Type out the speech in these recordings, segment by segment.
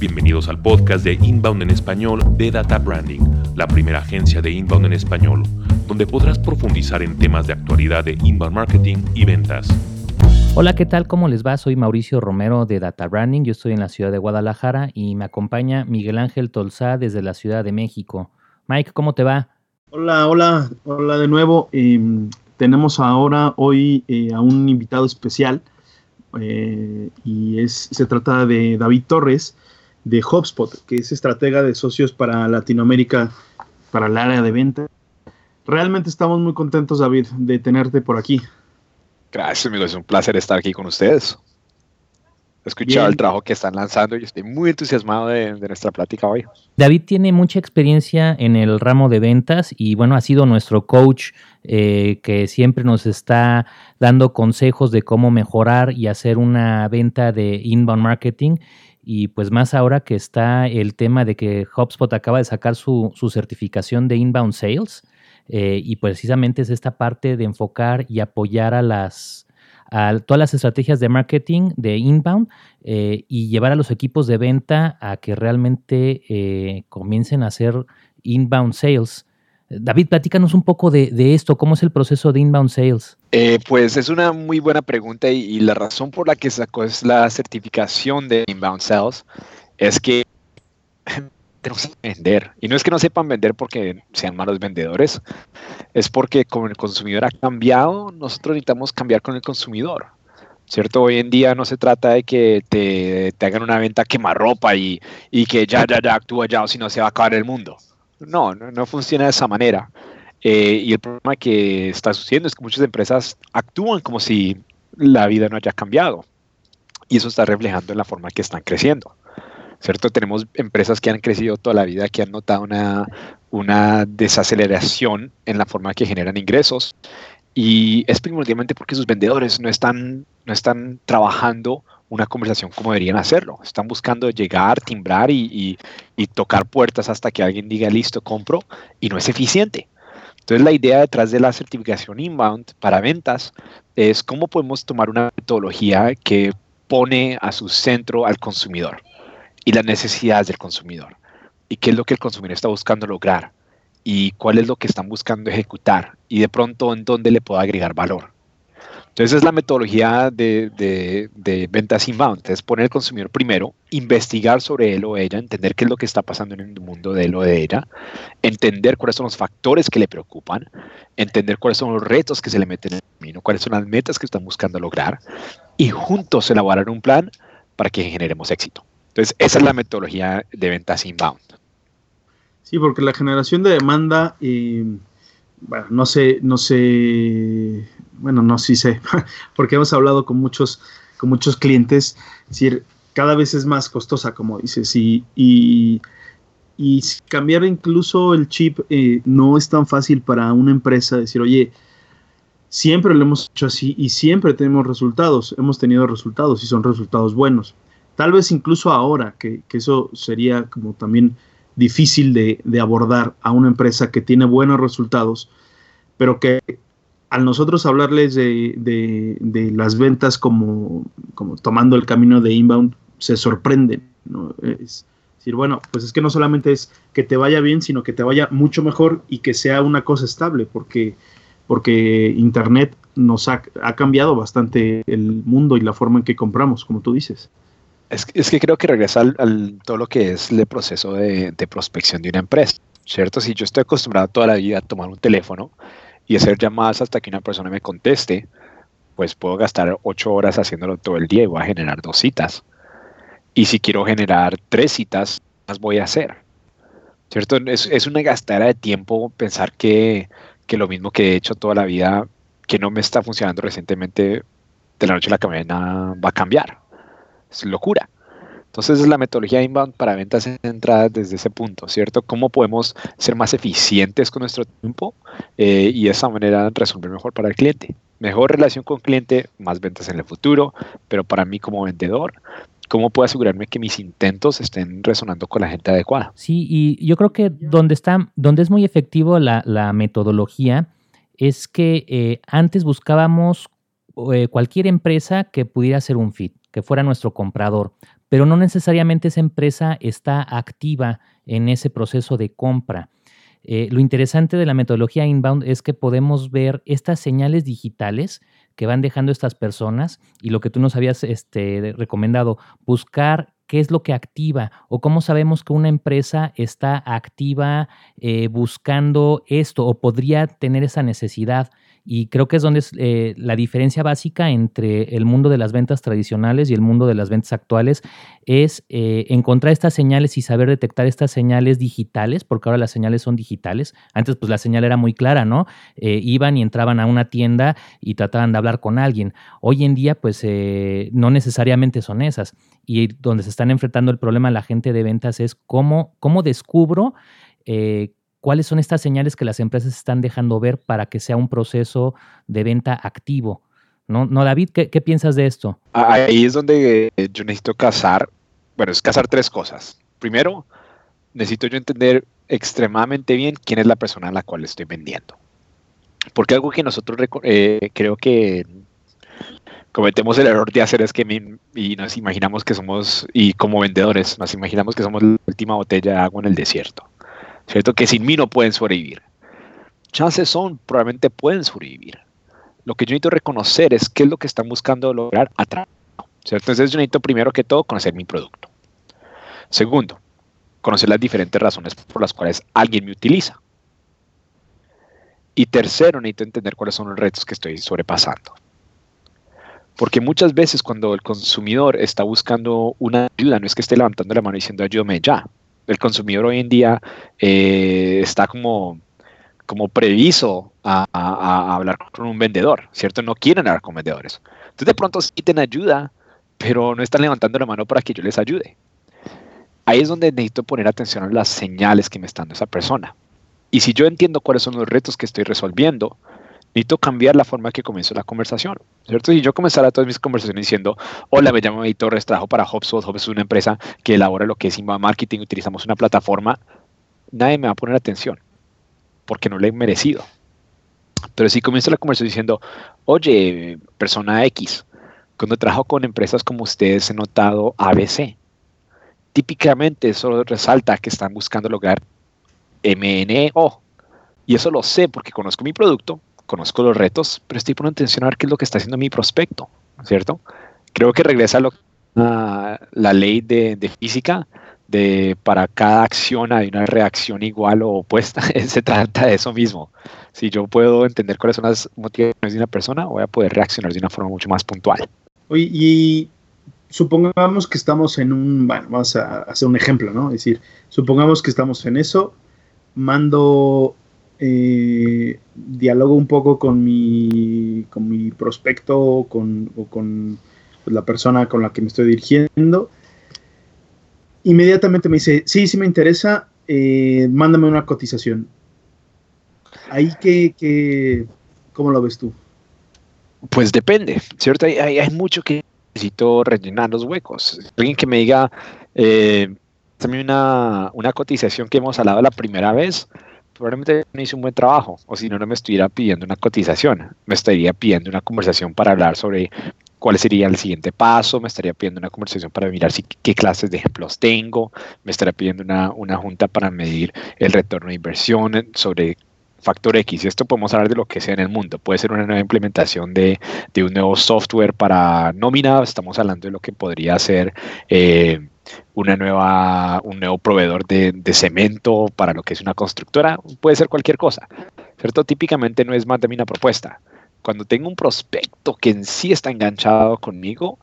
Bienvenidos al podcast de Inbound en español de Data Branding, la primera agencia de Inbound en español, donde podrás profundizar en temas de actualidad de inbound marketing y ventas. Hola, ¿qué tal? ¿Cómo les va? Soy Mauricio Romero de Data Branding. Yo estoy en la ciudad de Guadalajara y me acompaña Miguel Ángel Tolzá desde la Ciudad de México. Mike, ¿cómo te va? Hola, hola, hola de nuevo. Em, tenemos ahora hoy eh, a un invitado especial eh, y es, se trata de David Torres de HubSpot, que es estratega de socios para Latinoamérica, para el área de venta. Realmente estamos muy contentos, David, de tenerte por aquí. Gracias, amigo. Es un placer estar aquí con ustedes. He escuchado el trabajo que están lanzando y estoy muy entusiasmado de, nuestra plática hoy. David tiene mucha experiencia en el ramo de ventas y bueno, ha sido nuestro coach eh, que siempre nos está dando consejos de cómo mejorar y hacer una venta de inbound marketing. Y pues más ahora que está el tema de que HubSpot acaba de sacar su, certificación de inbound sales. Eh, y precisamente es esta parte de enfocar y apoyar a las a todas las estrategias de marketing de inbound eh, y llevar a los equipos de venta a que realmente eh, comiencen a hacer inbound sales. David, platícanos un poco de, esto, ¿cómo es el proceso de inbound sales? Eh, pues es una muy buena pregunta y, la razón por la que sacó es la certificación de inbound sales es que tenemos que vender. Y no es que no sepan vender porque sean malos vendedores, es porque como el consumidor ha cambiado, nosotros necesitamos cambiar con el consumidor. ¿Cierto? Hoy en día no se trata de que te, te hagan una venta quemarropa y, y que ya, ya, ya actúa ya o si no se va a acabar el mundo. No, no, funciona de esa manera. Eh, y el problema que está sucediendo es que muchas empresas actúan como si la vida no haya cambiado. Y eso está reflejando en la forma que están creciendo. ¿cierto? Tenemos empresas que han crecido toda la vida, que han notado una, una desaceleración en la forma que generan ingresos y es primordialmente porque sus vendedores no están, no están trabajando una conversación como deberían hacerlo. Están buscando llegar, timbrar y, y, tocar puertas hasta que alguien diga listo, compro y no es eficiente. Entonces la idea detrás de la certificación inbound para ventas es cómo podemos tomar una metodología que pone a su centro al consumidor y las necesidades del consumidor y qué es lo que el consumidor está buscando lograr y cuál es lo que están buscando ejecutar y de pronto en dónde le puedo agregar valor. Entonces es la metodología de, de, de, ventas inbound, es poner al consumidor primero, investigar sobre él o ella, entender qué es lo que está pasando en el mundo de él o de ella, entender cuáles son los factores que le preocupan, entender cuáles son los retos que se le meten en el camino, cuáles son las metas que están buscando lograr y juntos elaborar un plan para que generemos éxito. Entonces, esa es la metodología de ventas inbound. Sí, porque la generación de demanda, eh, bueno, no sé, no sé, bueno, no sí sé, porque hemos hablado con muchos, con muchos clientes, es decir, cada vez es más costosa, como dices, y, y, cambiar incluso el chip eh, no es tan fácil para una empresa decir, oye, siempre lo hemos hecho así y siempre tenemos resultados, hemos tenido resultados y son resultados buenos. Tal vez incluso ahora, que, eso sería como también difícil de, abordar a una empresa que tiene buenos resultados, pero que al nosotros hablarles de, las ventas como, como, tomando el camino de inbound, se sorprenden. ¿no? Es decir, bueno, pues es que no solamente es que te vaya bien, sino que te vaya mucho mejor y que sea una cosa estable, porque, porque Internet nos ha, ha cambiado bastante el mundo y la forma en que compramos, como tú dices. Es, es, que creo que regresa al, todo lo que es el proceso de, de, prospección de una empresa, ¿cierto? Si yo estoy acostumbrado toda la vida a tomar un teléfono y hacer llamadas hasta que una persona me conteste, pues puedo gastar ocho horas haciéndolo todo el día y voy a generar dos citas. Y si quiero generar tres citas, las voy a hacer, ¿cierto? Es, es una gastadera de tiempo pensar que, que lo mismo que he hecho toda la vida, que no me está funcionando recientemente, de la noche a la mañana va a cambiar es locura. Entonces es la metodología inbound para ventas entradas desde ese punto, ¿cierto? ¿Cómo podemos ser más eficientes con nuestro tiempo eh, y de esa manera resolver mejor para el cliente? Mejor relación con cliente, más ventas en el futuro, pero para mí como vendedor, ¿cómo puedo asegurarme que mis intentos estén resonando con la gente adecuada? Sí, y yo creo que donde, está, donde es muy efectivo la, metodología es que eh, antes buscábamos eh, cualquier empresa que pudiera ser un fit que fuera nuestro comprador, pero no necesariamente esa empresa está activa en ese proceso de compra. Eh, lo interesante de la metodología inbound es que podemos ver estas señales digitales que van dejando estas personas y lo que tú nos habías este, recomendado, buscar qué es lo que activa o cómo sabemos que una empresa está activa eh, buscando esto o podría tener esa necesidad. Y creo que es donde es eh, la diferencia básica entre el mundo de las ventas tradicionales y el mundo de las ventas actuales, es eh, encontrar estas señales y saber detectar estas señales digitales, porque ahora las señales son digitales. Antes pues la señal era muy clara, ¿no? Eh, iban y entraban a una tienda y trataban de hablar con alguien. Hoy en día pues no necesariamente son esas. Y donde se están enfrentando el problema la gente de ventas es cómo, cómo descubro ¿Cuáles son estas señales que las empresas están dejando ver para que sea un proceso de venta activo? ¿No, no David? ¿qué, piensas de esto? Ahí es donde yo necesito casar, bueno, es casar tres cosas. Primero, necesito yo entender extremadamente bien quién es la persona a la cual estoy vendiendo. Porque algo que nosotros eh, creo que cometemos el error de hacer es que y nos imaginamos que somos, y como vendedores, nos imaginamos que somos la última botella de agua en el desierto. ¿Cierto? Que sin mí no pueden sobrevivir. Chances son, probablemente pueden sobrevivir. Lo que yo necesito reconocer es qué es lo que están buscando lograr atrás. ¿cierto? Entonces yo necesito primero que todo conocer mi producto. Segundo, conocer las diferentes razones por las cuales alguien me utiliza. Y tercero, necesito entender cuáles son los retos que estoy sobrepasando. Porque muchas veces cuando el consumidor está buscando una ayuda, no es que esté levantando la mano diciendo ayúdame ya el consumidor hoy en día eh, está como, como previso a, hablar con un vendedor, ¿cierto? No quieren hablar con vendedores. Entonces de pronto sí tienen ayuda, pero no están levantando la mano para que yo les ayude. Ahí es donde necesito poner atención a las señales que me está dando esa persona. Y si yo entiendo cuáles son los retos que estoy resolviendo, necesito cambiar la forma que comienzo la conversación, ¿cierto? Si yo comenzara todas mis conversaciones diciendo, hola, me llamo Editor Torres, trabajo para HubSpot, HubSpot es una empresa que elabora lo que es inbound marketing, utilizamos una plataforma, nadie me va a poner atención, porque no le he merecido. Pero si comienzo la conversación diciendo, oye, persona X, cuando trabajo con empresas como ustedes he notado ABC. Típicamente eso resalta que están buscando lograr MNO. Y eso lo sé porque conozco mi producto, conozco los retos, pero estoy poniendo atención a ver qué es lo que está haciendo mi prospecto, ¿cierto? Creo que regresa a, la ley de, física, de para cada acción hay una reacción igual o opuesta, se trata de eso mismo. Si yo puedo entender cuáles son las motivaciones de una persona, voy a poder reaccionar de una forma mucho más puntual. Oye, y supongamos que estamos en un, bueno, vamos a hacer un ejemplo, ¿no? Es decir, supongamos que estamos en eso, mando eh, dialogo un poco con mi, con mi prospecto con, o con pues, la persona con la que me estoy dirigiendo. Inmediatamente me dice, sí, sí me interesa, eh, mándame una cotización. Ahí que, que, ¿cómo lo ves tú? Pues depende, ¿cierto? Hay, hay, mucho que necesito rellenar los huecos. Alguien que me diga, eh, también una, una cotización que hemos hablado la primera vez, probablemente no hice un buen trabajo, o si no, no me estuviera pidiendo una cotización, me estaría pidiendo una conversación para hablar sobre cuál sería el siguiente paso, me estaría pidiendo una conversación para mirar si, qué clases de ejemplos tengo, me estaría pidiendo una, una junta para medir el retorno de inversión sobre factor X. Y esto podemos hablar de lo que sea en el mundo. Puede ser una nueva implementación de, de un nuevo software para nómina, estamos hablando de lo que podría ser... Eh, una nueva, un nuevo proveedor de, cemento para lo que es una constructora, puede ser cualquier cosa, ¿cierto? Típicamente no es más de una propuesta. Cuando tengo un prospecto que en sí está enganchado conmigo,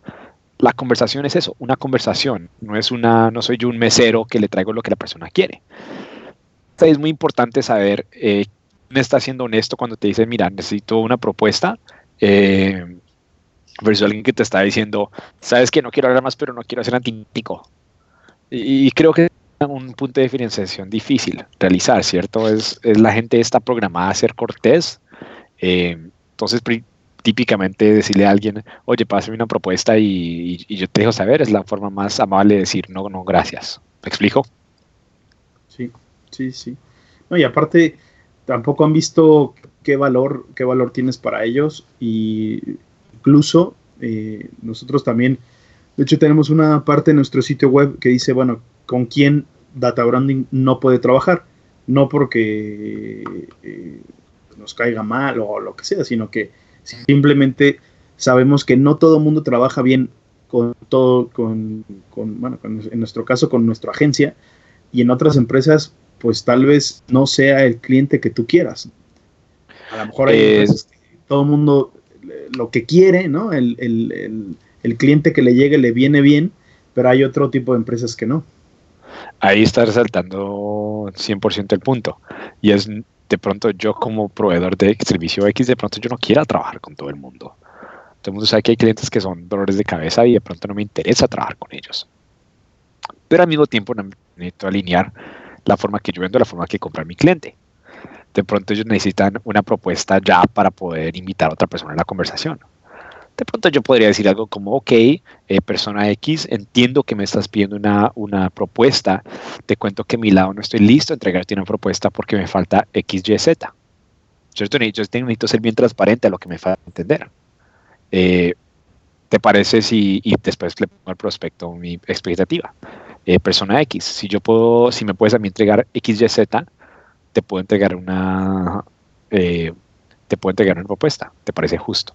la conversación es eso, una conversación, no es una, no soy yo un mesero que le traigo lo que la persona quiere. es muy importante saber eh, quién está siendo honesto cuando te dice, mira, necesito una propuesta, eh, versus alguien que te está diciendo, sabes que no quiero hablar más, pero no quiero ser antítico. Y, creo que es un punto de diferenciación difícil realizar, ¿cierto? Es, la gente está programada a ser cortés. Eh, entonces, típicamente decirle a alguien, oye, pásame una propuesta y, yo te dejo saber, es la forma más amable de decir, no, no, gracias. ¿Me explico? Sí, sí, sí. Y aparte, tampoco han visto qué valor, qué valor tienes para ellos y incluso eh, nosotros también De hecho, tenemos una parte en nuestro sitio web que dice, bueno, con quién Data Branding no puede trabajar. No porque eh, nos caiga mal o lo que sea, sino que simplemente sabemos que no todo el mundo trabaja bien con todo, con, bueno, en nuestro caso con nuestra agencia y en otras empresas, pues tal vez no sea el cliente que tú quieras. A lo mejor hay eh, todo el mundo lo que quiere, ¿no? El, el cliente que le llegue le viene bien, pero hay otro tipo de empresas que no. Ahí está resaltando 100% el punto. Y es de pronto yo como proveedor de servicio X, de pronto yo no quiera trabajar con todo el mundo. Todo el mundo sabe que hay clientes que son dolores de cabeza y de pronto no me interesa trabajar con ellos. Pero al mismo tiempo necesito alinear la forma que yo vendo, la forma que comprar mi cliente. De pronto ellos necesitan una propuesta ya para poder invitar a otra persona a la conversación de pronto yo podría decir algo como, ok, eh, persona X, entiendo que me estás pidiendo una, una, propuesta, te cuento que mi lado no estoy listo a entregarte una propuesta porque me falta X, Y, Z. Yo necesito ser bien transparente a lo que me falta entender. Eh, ¿Te parece si, y después le pongo al prospecto mi expectativa? Eh, persona X, si yo puedo, si me puedes a mí entregar X, Y, Z, te puedo entregar una, te puedo entregar una propuesta. ¿Te parece justo?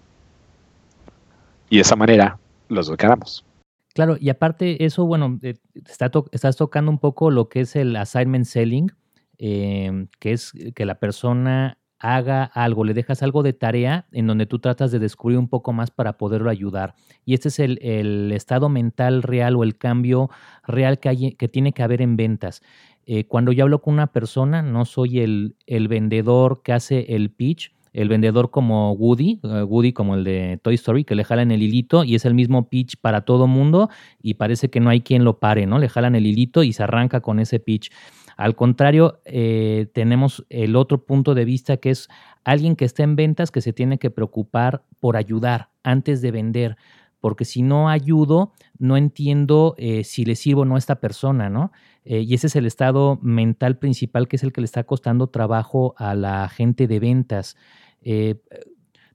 Y de esa manera los dos ganamos. Claro, y aparte eso, bueno, eh, estás tocando un poco lo que es el assignment selling, em, que es que la persona haga algo, le dejas algo de tarea en donde tú tratas de descubrir un poco más para poderlo ayudar. Y este es el, estado mental real o el cambio real que, hay, que tiene que haber en ventas. Eh, cuando yo hablo con una persona, no soy el, el vendedor que hace el pitch, el vendedor como Woody, eh, Woody como el de Toy Story, que le jalan el hilito y es el mismo pitch para todo mundo y parece que no hay quien lo pare, ¿no? Le jalan el hilito y se arranca con ese pitch. Al contrario, eh, tenemos el otro punto de vista que es alguien que está en ventas que se tiene que preocupar por ayudar antes de vender, porque si no ayudo, no entiendo eh, si le sirvo o no a esta persona, ¿no? y ese es el estado mental principal que es el que le está costando trabajo a la gente de ventas. Eh,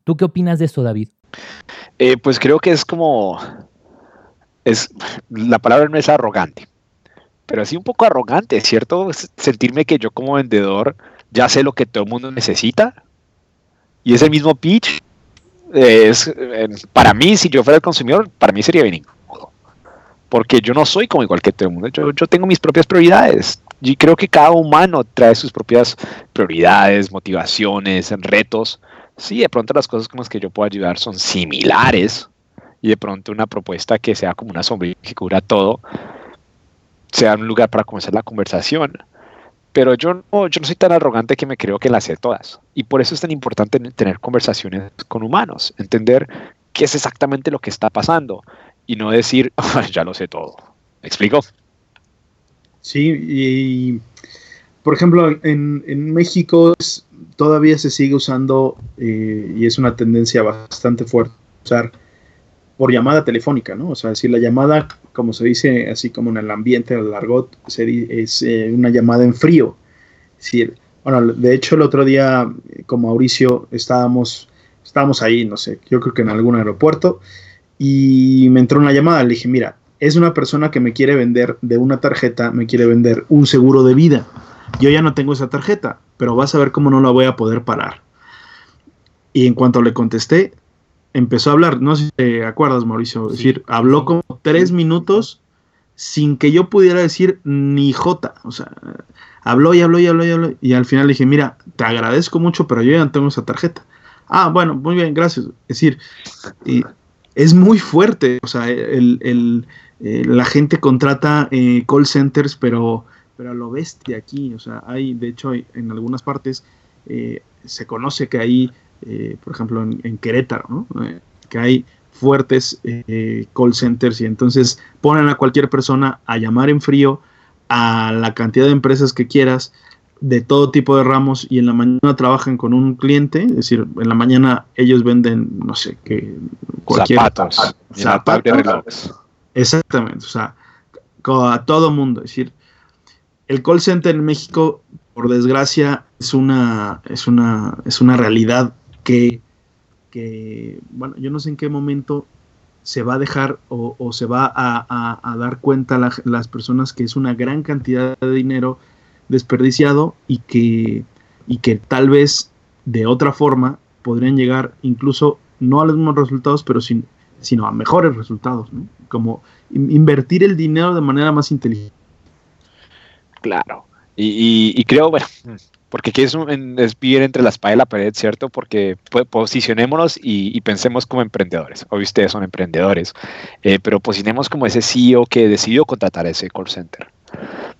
¿Tú qué opinas de esto, David? Eh, pues creo que es como, es, la palabra no es arrogante, pero así un poco arrogante, ¿cierto? Sentirme que yo como vendedor ya sé lo que todo el mundo necesita y ese mismo pitch es, para mí, si yo fuera el consumidor, para mí sería bien incómodo. Porque yo no soy como igual que todo el mundo. Yo, yo tengo mis propias prioridades. Y creo que cada humano trae sus propias prioridades, motivaciones, retos. Sí, de pronto las cosas con las que yo puedo ayudar son similares y de pronto una propuesta que sea como una sombrilla que cubra todo, sea un lugar para comenzar la conversación. Pero yo no, yo no soy tan arrogante que me creo que las sé todas. Y por eso es tan importante tener conversaciones con humanos, entender qué es exactamente lo que está pasando y no decir, ya lo sé todo. ¿Me explico? Sí, y por ejemplo, en, México todavía se sigue usando, eh, y es una tendencia bastante fuerte, usar por llamada telefónica, ¿no? O sea, si la llamada, como se dice, así como en el ambiente, el largot, es eh, una llamada en frío. De hecho, el otro día con Mauricio estábamos, estábamos ahí, no sé, yo creo que en algún aeropuerto, y me entró una llamada, le dije, mira, es una persona que me quiere vender de una tarjeta, me quiere vender un seguro de vida. Yo ya no tengo esa tarjeta, pero vas a ver cómo no la voy a poder parar. Y en cuanto le contesté, empezó a hablar, no sé si te acuerdas, Mauricio, es decir, habló como tres minutos sin que yo pudiera decir ni jota, o sea, habló y habló y habló y habló, y al final le dije, mira, te agradezco mucho, pero yo ya no tengo esa tarjeta. Ah, bueno, muy bien, gracias. Es decir, y es muy fuerte, o sea, el, eh, la gente contrata eh, call centers, pero, pero a lo bestia aquí, o sea, hay, de hecho, en algunas partes eh, se conoce que hay, por ejemplo, en, Querétaro, ¿no? que hay fuertes call centers y entonces ponen a cualquier persona a llamar en frío a la cantidad de empresas que quieras de todo tipo de ramos y en la mañana trabajan con un cliente, es decir, en la mañana ellos venden, no sé, que cualquier zapatos, zapatos Exactamente, o sea, a todo mundo. Es decir, el call center en México, por desgracia, es una, es una, es una realidad que, que, bueno, yo no sé en qué momento se va a dejar o, se va a, dar cuenta las personas que es una gran cantidad de dinero desperdiciado y que, y que tal vez de otra forma podrían llegar incluso no a los mismos resultados, pero sin, sino a mejores resultados, como invertir el dinero de manera más inteligente. Claro, y, creo, bueno, porque aquí es, es, vivir entre la espada y la pared, ¿cierto? Porque posicionémonos y, pensemos como emprendedores. Hoy ustedes son emprendedores, eh, pero posicionemos como ese CEO que decidió contratar ese call center.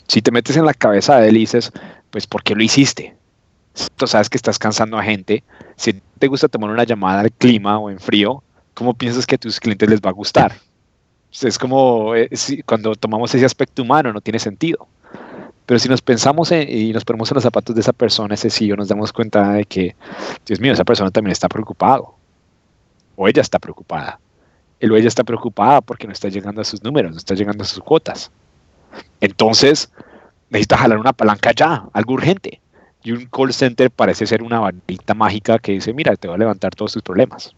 Si te metes en la cabeza de él y dices, pues, ¿por qué lo hiciste? Tú sabes que estás cansando a gente. Si te gusta tomar una llamada al clima o en frío, ¿cómo piensas que a tus clientes les va a gustar? Es como eh, cuando tomamos ese aspecto humano, no tiene sentido. Pero si nos pensamos y nos ponemos en los zapatos de esa persona, ese sí, nos damos cuenta de que, Dios mío, esa persona también está preocupado. O ella está preocupada. Él o ella está preocupada porque no está llegando a sus números, no está llegando a sus cuotas. Entonces, necesita jalar una palanca ya, algo urgente. Y un call center parece ser una varita mágica que dice, mira, te va a levantar todos tus problemas.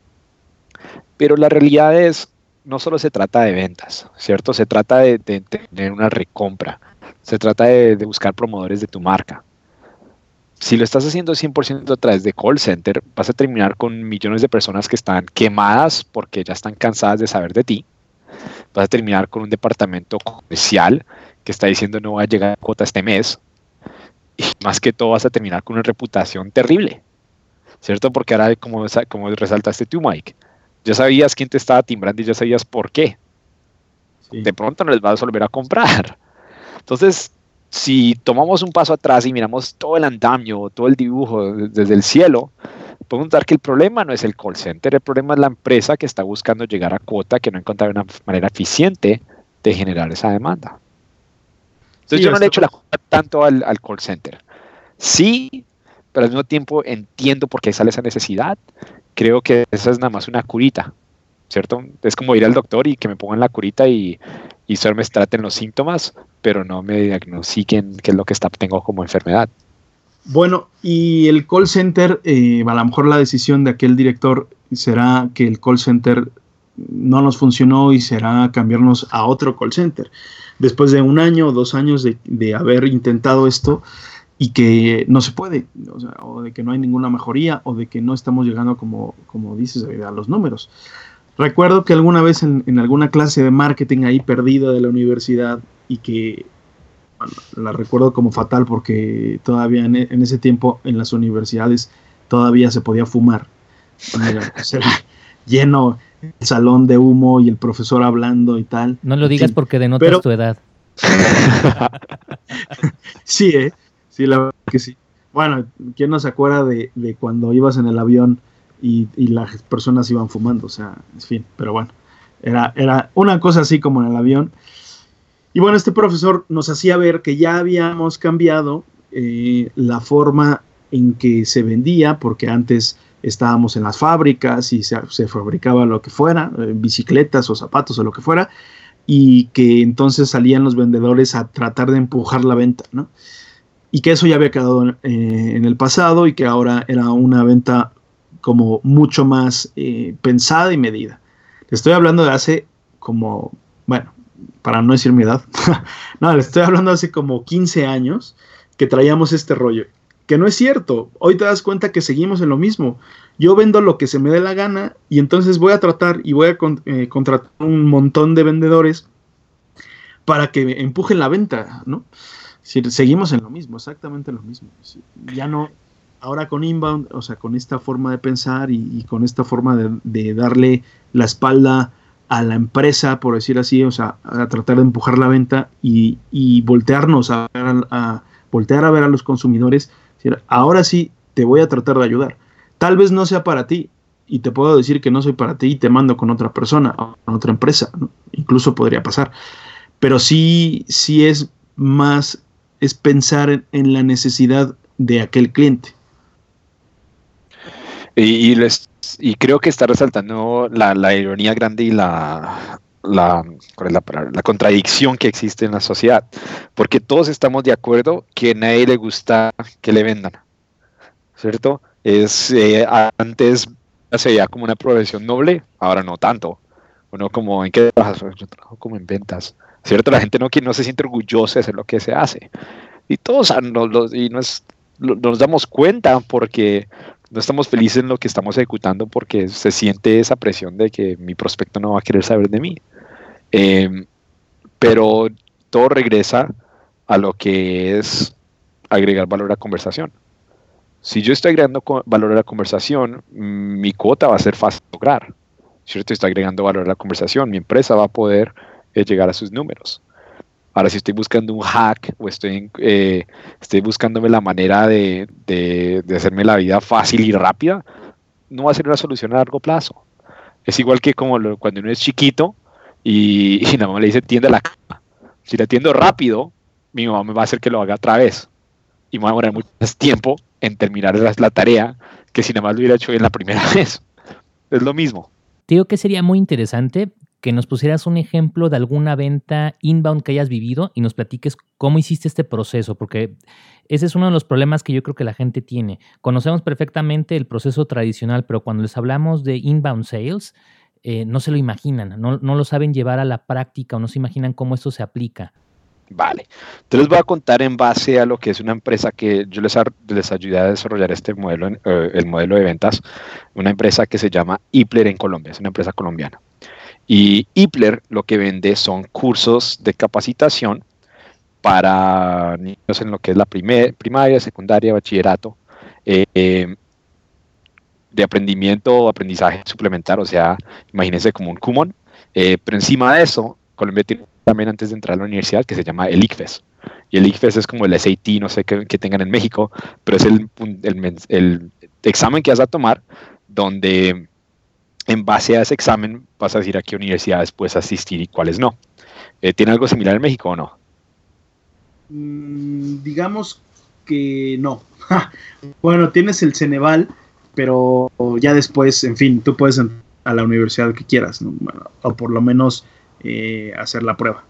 Pero la realidad es, no solo se trata de ventas, ¿cierto? Se trata de, de tener una recompra se trata de, buscar promotores de tu marca. Si lo estás haciendo 100% a través de call center, vas a terminar con millones de personas que están quemadas porque ya están cansadas de saber de ti. Vas a terminar con un departamento comercial que está diciendo no va a llegar a cuota este mes. Y más que todo vas a terminar con una reputación terrible. ¿Cierto? Porque ahora, como, como resaltaste tú, Mike, ya sabías quién te estaba timbrando y ya sabías por qué. De pronto no les vas a volver a comprar. Entonces, si tomamos un paso atrás y miramos todo el andamio, todo el dibujo desde el cielo, podemos dar que el problema no es el call center, el problema es la empresa que está buscando llegar a cuota, que no encuentra una manera eficiente de generar esa demanda. Entonces yo no le echo la culpa tanto al, al, call center. Sí, pero al mismo tiempo entiendo por qué sale esa necesidad. Creo que esa es nada más una curita, ¿cierto? Es como ir al doctor y que me pongan la curita y y solo me traten los síntomas, pero no me diagnostiquen qué es lo que tengo como enfermedad. Bueno, y el call center, eh, a lo mejor la decisión de aquel director será que el call center no nos funcionó y será cambiarnos a otro call center. Después de un año o dos años de, haber intentado esto y que no se puede, o, de que no hay ninguna mejoría o de que no estamos llegando, como, como dices, a los números. Recuerdo que alguna vez en, alguna clase de marketing ahí perdida de la universidad y que la recuerdo como fatal porque todavía en, ese tiempo en las universidades todavía se podía fumar. Pues era lleno el salón de humo y el profesor hablando y tal. No lo digas porque denotas tu edad. sí, ¿eh? Sí, la verdad que sí. Bueno, ¿quién no se acuerda de, de cuando ibas en el avión y, las personas iban fumando, o sea, en fin, pero bueno, era, era una cosa así como en el avión. Y bueno, este profesor nos hacía ver que ya habíamos cambiado eh, la forma en que se vendía, porque antes estábamos en las fábricas y se, se fabricaba lo que fuera, eh, bicicletas o zapatos o lo que fuera, y que entonces salían los vendedores a tratar de empujar la venta, ¿no? Y que eso ya había quedado eh, en el pasado y que ahora era una venta como mucho más eh, pensada y medida. Estoy hablando de hace como, bueno, para no decir mi edad, no, le estoy hablando hace como 15 años que traíamos este rollo. Que no es cierto. Hoy te das cuenta que seguimos en lo mismo. Yo vendo lo que se me dé la gana y entonces voy a tratar y voy a eh, contratar un montón de vendedores para que empujen la venta, ¿no? seguimos en lo mismo, exactamente lo mismo. Ya no, ahora con inbound, o sea, con esta forma de pensar y, con esta forma de, darle la espalda a la empresa, por decir así, o sea, a tratar de empujar la venta y, voltearnos a, a, voltear a ver a los consumidores, ahora sí te voy a tratar de ayudar. Tal vez no sea para ti y te puedo decir que no soy para ti y te mando con otra persona, con otra empresa, incluso podría pasar. Pero sí, sí es más, es pensar en la necesidad de aquel cliente. Y, y, creo que está resaltando la, ironía grande y la, la, la, contradicción que existe en la sociedad, porque todos estamos de acuerdo que a nadie le gusta que le vendan, ¿cierto? Es, eh, antes se veía como una profesión noble, ahora no tanto. Uno como, ¿en qué trabajas? Yo trabajo como en ventas. ¿Cierto? La gente no, no se siente orgullosa de hacer lo que se hace. Y todos nos, y nos, nos damos cuenta porque no estamos felices en lo que estamos ejecutando porque se siente esa presión de que mi prospecto no va a querer saber de mí. Em, pero todo regresa a lo que es agregar valor a la conversación. Si yo estoy agregando valor a la conversación, mi cuota va a ser fácil de lograr. Si yo estoy agregando valor a la conversación, mi empresa va a poder eh, llegar a sus números. Ahora, si estoy buscando un hack o estoy, eh, estoy buscándome la manera de, de, hacerme la vida fácil y rápida, no va a ser una solución a largo plazo. Es igual que como cuando uno es chiquito y, y la mamá le dice tiende la cama. Si la tiendo rápido, mi mamá me va a hacer que lo haga otra vez. Y me va a demorar mucho más tiempo en terminar la, tarea que si nada más lo hubiera hecho bien la primera vez. Es lo mismo. Digo que sería muy interesante que nos pusieras un ejemplo de alguna venta inbound que hayas vivido y nos platiques cómo hiciste este proceso, porque ese es uno de los problemas que yo creo que la gente tiene. Conocemos perfectamente el proceso tradicional, pero cuando les hablamos de inbound sales, eh, no se lo imaginan, no, no lo saben llevar a la práctica o no se imaginan cómo esto se aplica. Vale. Entonces voy a contar en base a lo que es una empresa que yo les, les ayudé a desarrollar este modelo, eh, el modelo de ventas, una empresa que se llama Ipler en Colombia, es una empresa colombiana. Y Ipler lo que vende son cursos de capacitación para niños en lo que es la primaria, secundaria, bachillerato, eh, de aprendimiento aprendizaje suplementar, o sea, imagínense como un Kumon. Eh, pero encima de eso, Colombia tiene también antes de entrar a la universidad que se llama el ICFES. Y el ICFES es como el SAT, no sé qué, tengan en México, pero es el, el examen que vas a tomar donde en base a ese examen vas a decir a qué universidades puedes asistir y cuáles no. Eh, ¿Tiene algo similar en México o no? Mm, digamos que no. bueno, tienes el Ceneval, pero ya después, en fin, tú puedes entrar a la universidad que quieras, o por lo menos eh, hacer la prueba.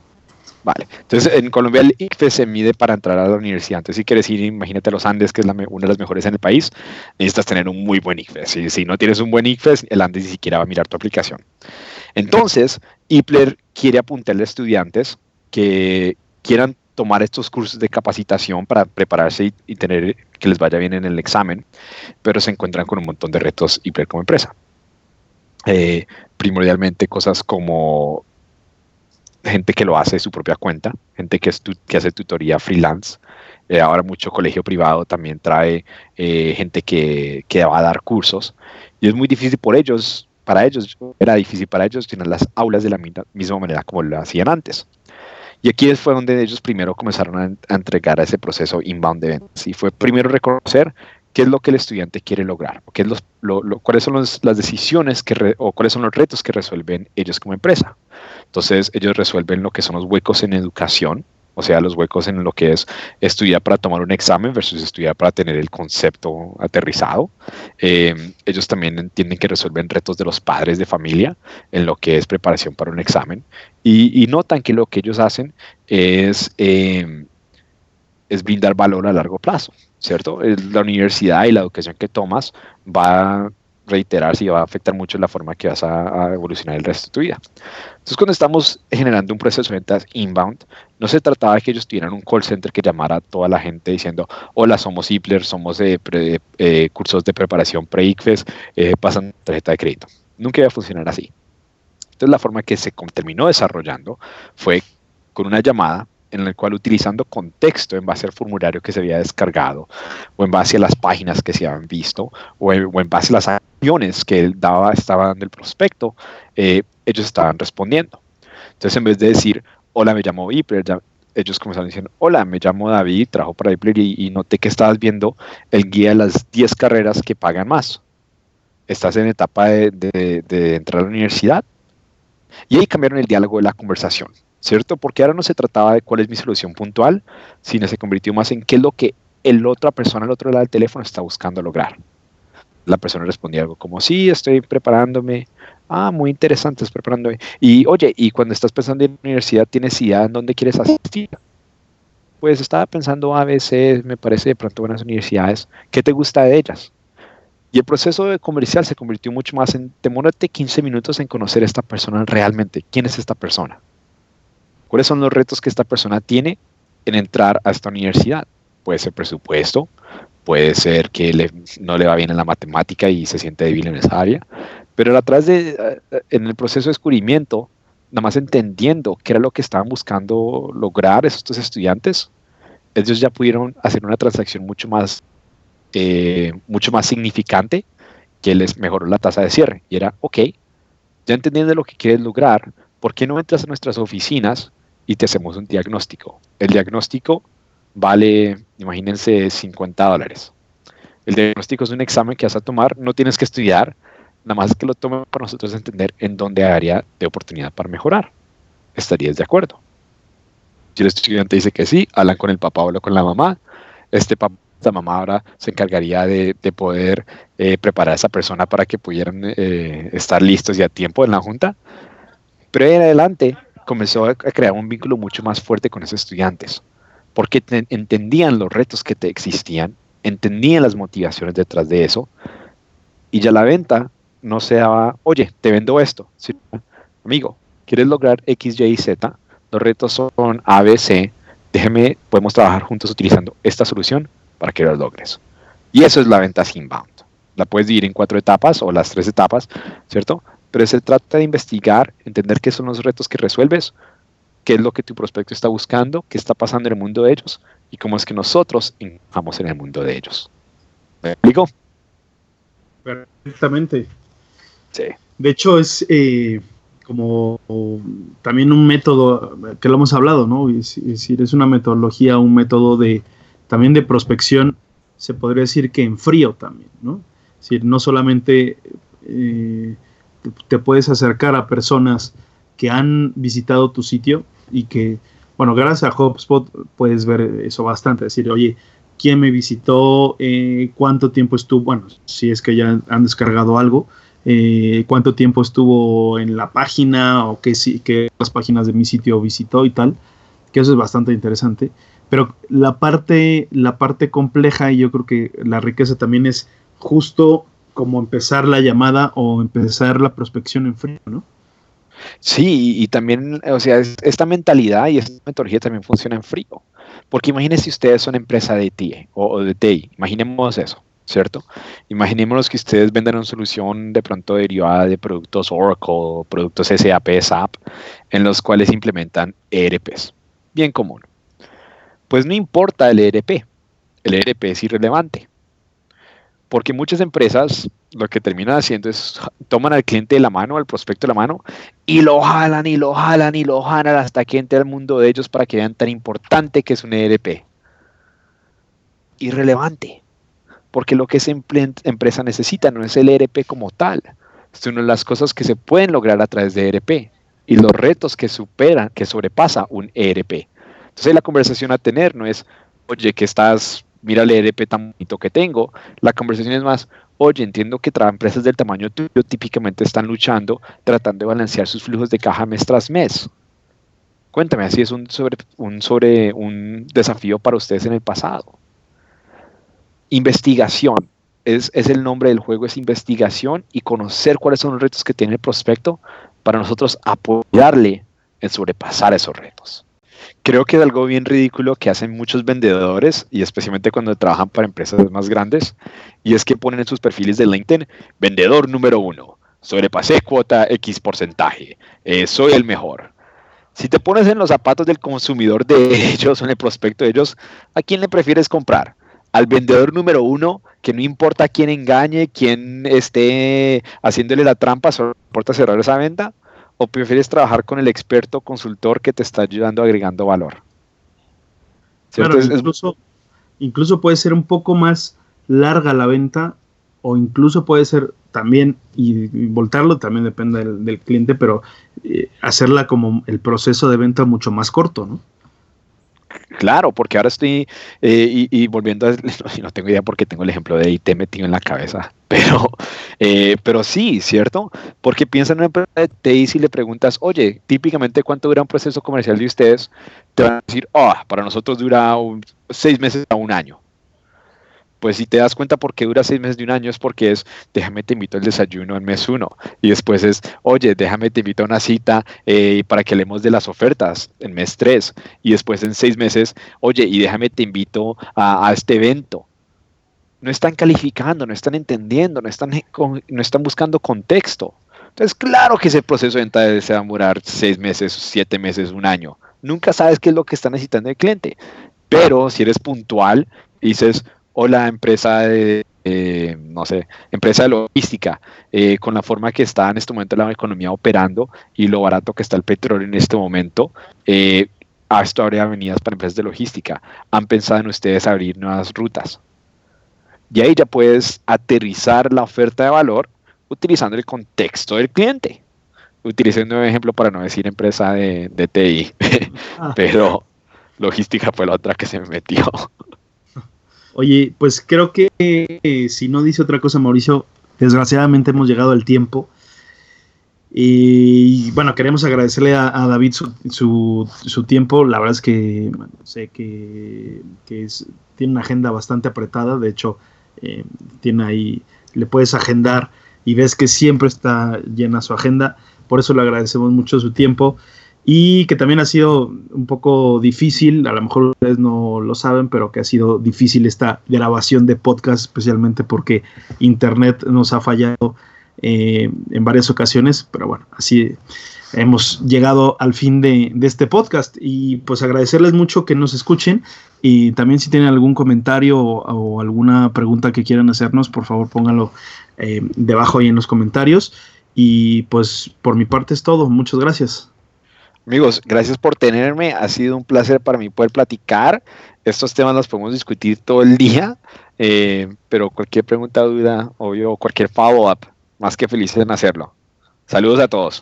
Vale, entonces en Colombia el ICFES se mide para entrar a la universidad. Entonces, si quieres ir, imagínate los Andes, que es una de las mejores en el país, necesitas tener un muy buen ICFES. Si, si no tienes un buen ICFES, el Andes ni siquiera va a mirar tu aplicación. Entonces, IPLER quiere apuntarle a estudiantes que quieran tomar estos cursos de capacitación para prepararse y, tener que les vaya bien en el examen, pero se encuentran con un montón de retos IPLER como empresa. Eh, primordialmente cosas como gente que lo hace de su propia cuenta, gente que, hace tutoría freelance. Eh, ahora mucho colegio privado también trae eh, gente que, va a dar cursos y es muy difícil por ellos, para ellos, era difícil para ellos tener las aulas de la misma manera como lo hacían antes. Y aquí fue donde ellos primero comenzaron a, a entregar a ese proceso inbound de ventas y fue primero reconocer qué es lo que el estudiante quiere lograr, qué es los, cuáles son las decisiones que o cuáles son los retos que resuelven ellos como empresa. Entonces, ellos resuelven lo que son los huecos en educación, o sea, los huecos en lo que es estudiar para tomar un examen versus estudiar para tener el concepto aterrizado. Eh, ellos también entienden que resuelven retos de los padres de familia en lo que es preparación para un examen y, notan que lo que ellos hacen es, eh, es brindar valor a largo plazo. ¿cierto? La universidad y la educación que tomas va a reiterarse y va a afectar mucho la forma que vas a, evolucionar el resto de tu vida. Entonces, cuando estamos generando un proceso de ventas inbound, no se trataba de que ellos tuvieran un call center que llamara a toda la gente diciendo, hola, somos Ipler, somos de eh, cursos de preparación pre-ICFES, eh, pasan tarjeta de crédito. Nunca iba a funcionar así. Entonces, la forma que se terminó desarrollando fue con una llamada en el cual utilizando contexto en base al formulario que se había descargado, o en base a las páginas que se habían visto, o en, base a las acciones que él daba, estaba dando el prospecto, eh, ellos estaban respondiendo. Entonces, en vez de decir, hola, me llamo Ipler, ellos comenzaron diciendo, hola, me llamo David, trabajo para Ipler y, noté que estabas viendo el guía de las 10 carreras que pagan más. Estás en etapa de, de entrar a la universidad. Y ahí cambiaron el diálogo de la conversación. ¿Cierto? Porque ahora no se trataba de cuál es mi solución puntual, sino se convirtió más en qué es lo que el otra persona al otro lado del teléfono está buscando lograr. La persona respondía algo como, sí, estoy preparándome. Ah, muy interesante, estoy preparándome. Y oye, y cuando estás pensando en universidad, ¿tienes idea en dónde quieres asistir? Pues estaba pensando ABC, me parece de pronto buenas universidades. ¿Qué te gusta de ellas? Y el proceso de comercial se convirtió mucho más en demórate 15 minutos en conocer a esta persona realmente. ¿Quién es esta persona? ¿Cuáles son los retos que esta persona tiene en entrar a esta universidad? Puede ser presupuesto, puede ser que no le va bien en la matemática y se siente débil en esa área, pero a través de, eh, en el proceso de descubrimiento, nada más entendiendo qué era lo que estaban buscando lograr estos estudiantes, ellos ya pudieron hacer una transacción mucho más, eh, mucho más significante que les mejoró la tasa de cierre. Y era, ok, ya entendiendo lo que quieres lograr, ¿por qué no entras a nuestras oficinas y te hacemos un diagnóstico? El diagnóstico vale, imagínense, 50 dólares. El diagnóstico es un examen que vas a tomar, no tienes que estudiar, nada más que lo tomen para nosotros entender en dónde área de oportunidad para mejorar. ¿Estarías de acuerdo? Si el estudiante dice que sí, hablan con el papá o con la mamá. Este papá, esta mamá ahora se encargaría de, poder eh, preparar a esa persona para que pudieran eh, estar listos y a tiempo en la junta. Pero en adelante comenzó a crear un vínculo mucho más fuerte con esos estudiantes, porque entendían los retos que te existían, entendían las motivaciones detrás de eso, y ya la venta no se daba, oye, te vendo esto. amigo, ¿quieres lograr X, Y, Z? Los retos son A, B, C. Déjeme, podemos trabajar juntos utilizando esta solución para que los logres. Y eso es la venta inbound. La puedes dividir en cuatro etapas o las tres etapas, ¿cierto? Pero se trata de investigar, entender qué son los retos que resuelves, qué es lo que tu prospecto está buscando, qué está pasando en el mundo de ellos y cómo es que nosotros encajamos en el mundo de ellos. ¿Me explico? Perfectamente. Sí. De hecho, es eh, como también un método que lo hemos hablado, ¿no? Es, decir, es una metodología, un método de también de prospección, se podría decir que en frío también, ¿no? Es decir, no solamente eh, te puedes acercar a personas que han visitado tu sitio y que, bueno, gracias a HubSpot puedes ver eso bastante, decir, oye, ¿quién me visitó? Eh, ¿Cuánto tiempo estuvo? Bueno, si es que ya han descargado algo, eh, cuánto tiempo estuvo en la página o qué, qué las páginas de mi sitio visitó y tal, que eso es bastante interesante. Pero la parte, la parte compleja y yo creo que la riqueza también es justo como empezar la llamada o empezar la prospección en frío, ¿no? Sí, y también, o sea, esta mentalidad y esta metodología también funciona en frío. Porque imagínense si ustedes son empresa de TI o de TI, imaginemos eso. ¿cierto? Imaginémonos que ustedes venden una solución de pronto derivada de productos Oracle, productos SAP, SAP, en los cuales implementan ERPs. Bien común. Pues no importa el ERP, el ERP es irrelevante. Porque muchas empresas lo que terminan haciendo es toman al cliente de la mano, al prospecto de la mano, y lo jalan y lo jalan y lo jalan hasta que entre al mundo de ellos para que vean tan importante que es un ERP. Irrelevante porque lo que esa empresa necesita no es el ERP como tal, sino las cosas que se pueden lograr a través de ERP y los retos que superan, que sobrepasa un ERP. Entonces la conversación a tener no es, oye, que estás, mira el ERP tan bonito que tengo. La conversación es más, oye, entiendo que empresas del tamaño tuyo típicamente están luchando, tratando de balancear sus flujos de caja mes tras mes. Cuéntame, así es un, sobre, un, sobre, un desafío para ustedes en el pasado investigación. Es, el nombre del juego, es investigación y conocer cuáles son los retos que tiene el prospecto para nosotros apoyarle en sobrepasar esos retos. Creo que es algo bien ridículo que hacen muchos vendedores y especialmente cuando trabajan para empresas más grandes y es que ponen en sus perfiles de LinkedIn vendedor número uno, sobrepasé cuota X porcentaje, eh, soy el mejor. Si te pones en los zapatos del consumidor de ellos o en el prospecto de ellos, ¿a quién le prefieres comprar? al vendedor número uno, que no importa quién engañe, quién esté haciéndole la trampa, solo importa cerrar esa venta, o prefieres trabajar con el experto consultor que te está ayudando agregando valor. Claro, incluso, incluso puede ser un poco más larga la venta o incluso puede ser también, y, voltarlo también depende del, cliente, pero eh, hacerla como el proceso de venta mucho más corto, ¿no? Claro, porque ahora estoy, eh, y, volviendo a, no, tengo idea porque tengo el ejemplo de IT metido en la cabeza, pero, eh, pero sí, ¿cierto? Porque piensa en una empresa de TI si le preguntas, oye, típicamente cuánto dura un proceso comercial de ustedes, te van a decir, oh, para nosotros dura seis meses a un año. Pues si te das cuenta por qué dura seis meses de un año es porque es, déjame te invito al desayuno en mes uno. Y después es, oye, déjame te invito a una cita eh, para que hablemos de las ofertas en mes tres. Y después en seis meses, oye, y déjame te invito a, este evento. No están calificando, no están entendiendo, no están, no están buscando contexto. Entonces, claro que ese proceso de venta se va a demorar seis meses, siete meses, un año. Nunca sabes qué es lo que está necesitando el cliente. Pero si eres puntual, dices, hola empresa de, no sé, empresa de logística, eh, con la forma que está en este momento la economía operando y lo barato que está el petróleo en este momento, eh, esto habría avenidas para empresas de logística. ¿Han pensado en ustedes abrir nuevas rutas? Y ahí ya puedes aterrizar la oferta de valor utilizando el contexto del cliente. Utilicé un ejemplo para no decir empresa de, de TI, ah. pero logística fue la otra que se me metió. Oye, pues creo que eh, si no dice otra cosa Mauricio, desgraciadamente hemos llegado al tiempo. Y bueno, queremos agradecerle a, David su, su, tiempo. La verdad es que sé que, tiene una agenda bastante apretada. De hecho, eh, tiene ahí, le puedes agendar y ves que siempre está llena su agenda. Por eso le agradecemos mucho su tiempo y que también ha sido un poco difícil, a lo mejor ustedes no lo saben, pero que ha sido difícil esta grabación de podcast, especialmente porque Internet nos ha fallado eh, en varias ocasiones, pero bueno, así hemos llegado al fin de, este podcast. Y pues agradecerles mucho que nos escuchen. Y también si tienen algún comentario o, alguna pregunta que quieran hacernos, por favor pónganlo eh, debajo ahí en los comentarios. Y pues por mi parte es todo, muchas gracias. Amigos, gracias por tenerme. Ha sido un placer para mí poder platicar. Estos temas los podemos discutir todo el día, eh, pero cualquier pregunta, duda, obvio, cualquier follow-up, más que felices en hacerlo. Saludos a todos.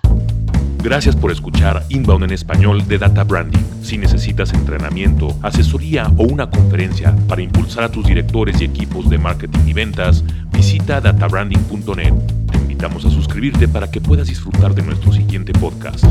Gracias por escuchar Inbound en español de Data Branding. Si necesitas entrenamiento, asesoría o una conferencia para impulsar a tus directores y equipos de marketing y ventas, visita databranding.net. Te invitamos a suscribirte para que puedas disfrutar de nuestro siguiente podcast.